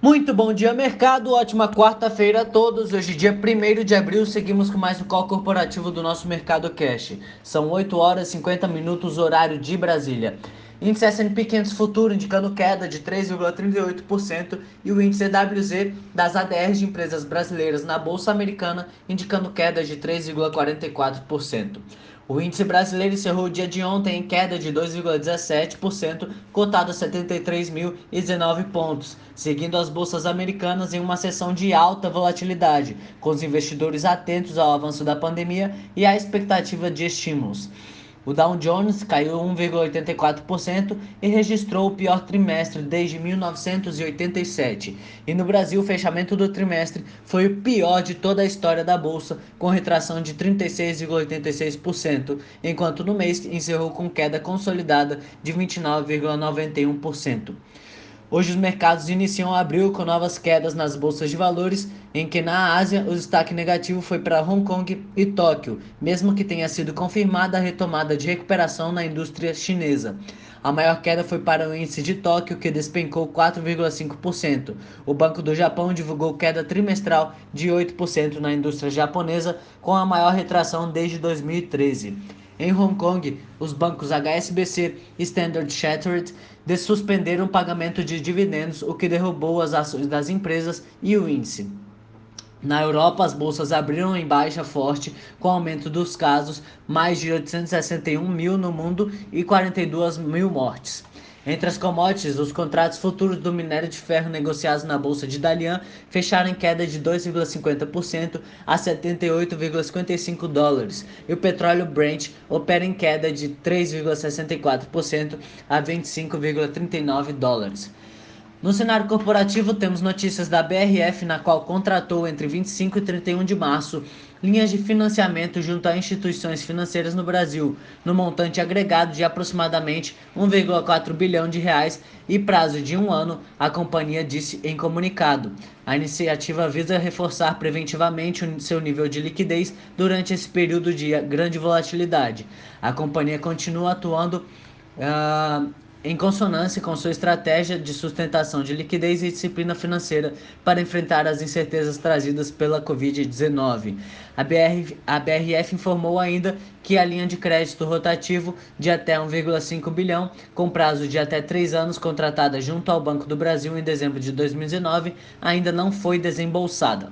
Muito bom dia, mercado. Ótima quarta-feira a todos. Hoje, dia 1 de abril, seguimos com mais um call corporativo do nosso Mercado Cash. São 8 horas e 50 minutos, horário de Brasília. Índice S&P 500 Futuro indicando queda de 3,38% e o índice EWZ das ADRs de empresas brasileiras na Bolsa Americana indicando queda de 3,44%. O índice brasileiro encerrou o dia de ontem em queda de 2,17%, cotado a 73.019 pontos, seguindo as bolsas americanas em uma sessão de alta volatilidade, com os investidores atentos ao avanço da pandemia e à expectativa de estímulos. O Dow Jones caiu 1,84% e registrou o pior trimestre desde 1987. E no Brasil, o fechamento do trimestre foi o pior de toda a história da bolsa, com retração de 36,86%, enquanto no mês encerrou com queda consolidada de 29,91%. Hoje os mercados iniciam abril com novas quedas nas bolsas de valores, em que na Ásia o destaque negativo foi para Hong Kong e Tóquio, mesmo que tenha sido confirmada a retomada de recuperação na indústria chinesa. A maior queda foi para o índice de Tóquio, que despencou 4,5%. O Banco do Japão divulgou queda trimestral de 8% na indústria japonesa, com a maior retração desde 2013. Em Hong Kong, os bancos HSBC e Standard Chartered suspenderam o pagamento de dividendos, o que derrubou as ações das empresas e o índice. Na Europa, as bolsas abriram em baixa forte, com aumento dos casos, mais de 861 mil no mundo e 42 mil mortes. Entre as commodities, os contratos futuros do minério de ferro negociados na bolsa de Dalian fecharam em queda de 2,50% a 78,55 dólares, e o petróleo Brent opera em queda de 3,64% a 25,39 dólares. No cenário corporativo, temos notícias da BRF, na qual contratou entre 25 e 31 de março linhas de financiamento junto a instituições financeiras no Brasil, no montante agregado de aproximadamente 1,4 bilhão de reais e prazo de um ano, a companhia disse em comunicado. A iniciativa visa reforçar preventivamente o seu nível de liquidez durante esse período de grande volatilidade. A companhia continua atuando uh, em consonância com sua estratégia de sustentação de liquidez e disciplina financeira para enfrentar as incertezas trazidas pela Covid-19. A, BR, a BRF informou ainda que a linha de crédito rotativo de até 1,5 bilhão, com prazo de até três anos, contratada junto ao Banco do Brasil em dezembro de 2019, ainda não foi desembolsada.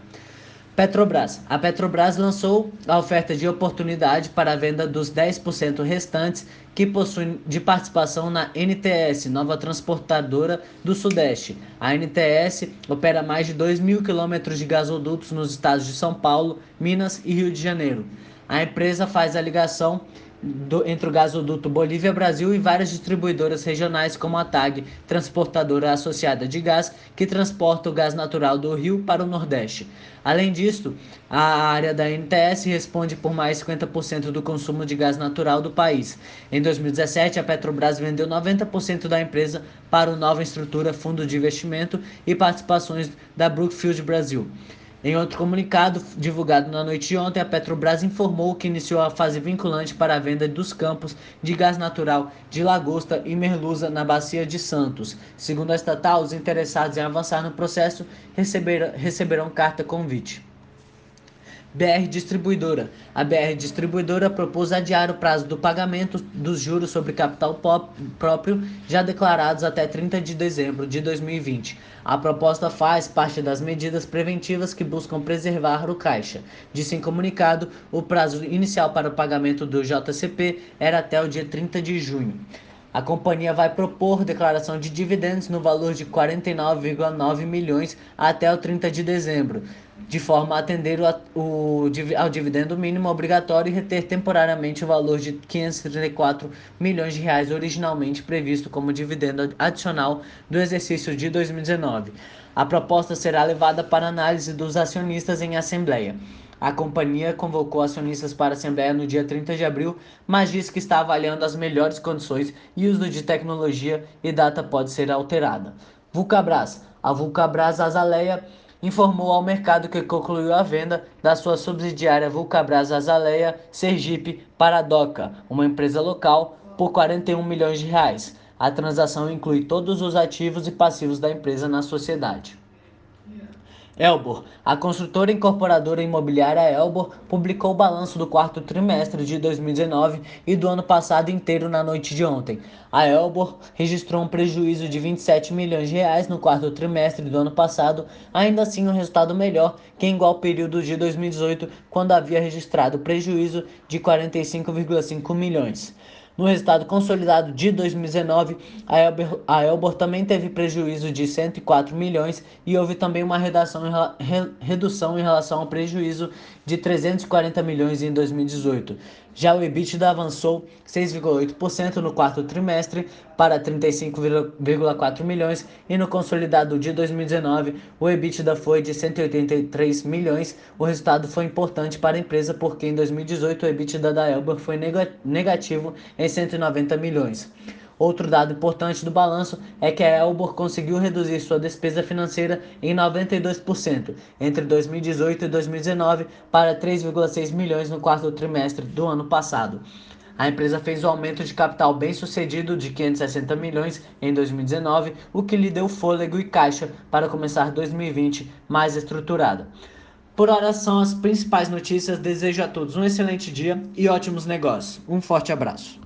Petrobras. A Petrobras lançou a oferta de oportunidade para a venda dos 10% restantes que possuem de participação na NTS, nova transportadora do Sudeste. A NTS opera mais de 2 mil quilômetros de gasodutos nos estados de São Paulo, Minas e Rio de Janeiro. A empresa faz a ligação do, entre o gasoduto Bolívia-Brasil e várias distribuidoras regionais, como a TAG, transportadora associada de gás, que transporta o gás natural do Rio para o Nordeste. Além disso, a área da NTS responde por mais 50% do consumo de gás natural do país. Em 2017, a Petrobras vendeu 90% da empresa para o Nova Estrutura Fundo de Investimento e participações da Brookfield Brasil. Em outro comunicado divulgado na noite de ontem, a Petrobras informou que iniciou a fase vinculante para a venda dos campos de gás natural de Lagosta e Merluza na Bacia de Santos. Segundo a estatal, os interessados em avançar no processo receberão, carta convite. BR Distribuidora. A BR Distribuidora propôs adiar o prazo do pagamento dos juros sobre capital próprio já declarados até 30 de dezembro de 2020. A proposta faz parte das medidas preventivas que buscam preservar o caixa. Disse em comunicado, o prazo inicial para o pagamento do JCP era até o dia 30 de junho. A companhia vai propor declaração de dividendos no valor de 49,9 milhões até o 30 de dezembro de forma a atender o, o, ao dividendo mínimo obrigatório e reter temporariamente o valor de 534 milhões de reais originalmente previsto como dividendo adicional do exercício de 2019. A proposta será levada para análise dos acionistas em assembleia. A companhia convocou acionistas para a Assembleia no dia 30 de abril, mas disse que está avaliando as melhores condições e uso de tecnologia e data pode ser alterada. Vulcabras. A Vulcabras Azaleia informou ao mercado que concluiu a venda da sua subsidiária Vulcabras Azaleia Sergipe para a DOCA, uma empresa local, por 41 milhões de reais. A transação inclui todos os ativos e passivos da empresa na sociedade. Elbor. A construtora incorporadora imobiliária Elbor publicou o balanço do quarto trimestre de 2019 e do ano passado inteiro na noite de ontem. A Elbor registrou um prejuízo de 27 milhões de reais no quarto trimestre do ano passado, ainda assim um resultado melhor que em igual período de 2018, quando havia registrado prejuízo de 45,5 milhões. No resultado consolidado de 2019, a, Elber, a Elbor também teve prejuízo de 104 milhões e houve também uma redação, re, redução em relação ao prejuízo de 340 milhões em 2018. Já o EBITDA avançou 6,8% no quarto trimestre para 35,4 milhões e no consolidado de 2019 o EBITDA foi de 183 milhões. O resultado foi importante para a empresa porque em 2018 o EBITDA da Elber foi negativo em 190 milhões. Outro dado importante do balanço é que a Elbor conseguiu reduzir sua despesa financeira em 92% entre 2018 e 2019 para 3,6 milhões no quarto trimestre do ano passado. A empresa fez um aumento de capital bem sucedido de 560 milhões em 2019, o que lhe deu fôlego e caixa para começar 2020 mais estruturada. Por hora são as principais notícias. Desejo a todos um excelente dia e ótimos negócios. Um forte abraço.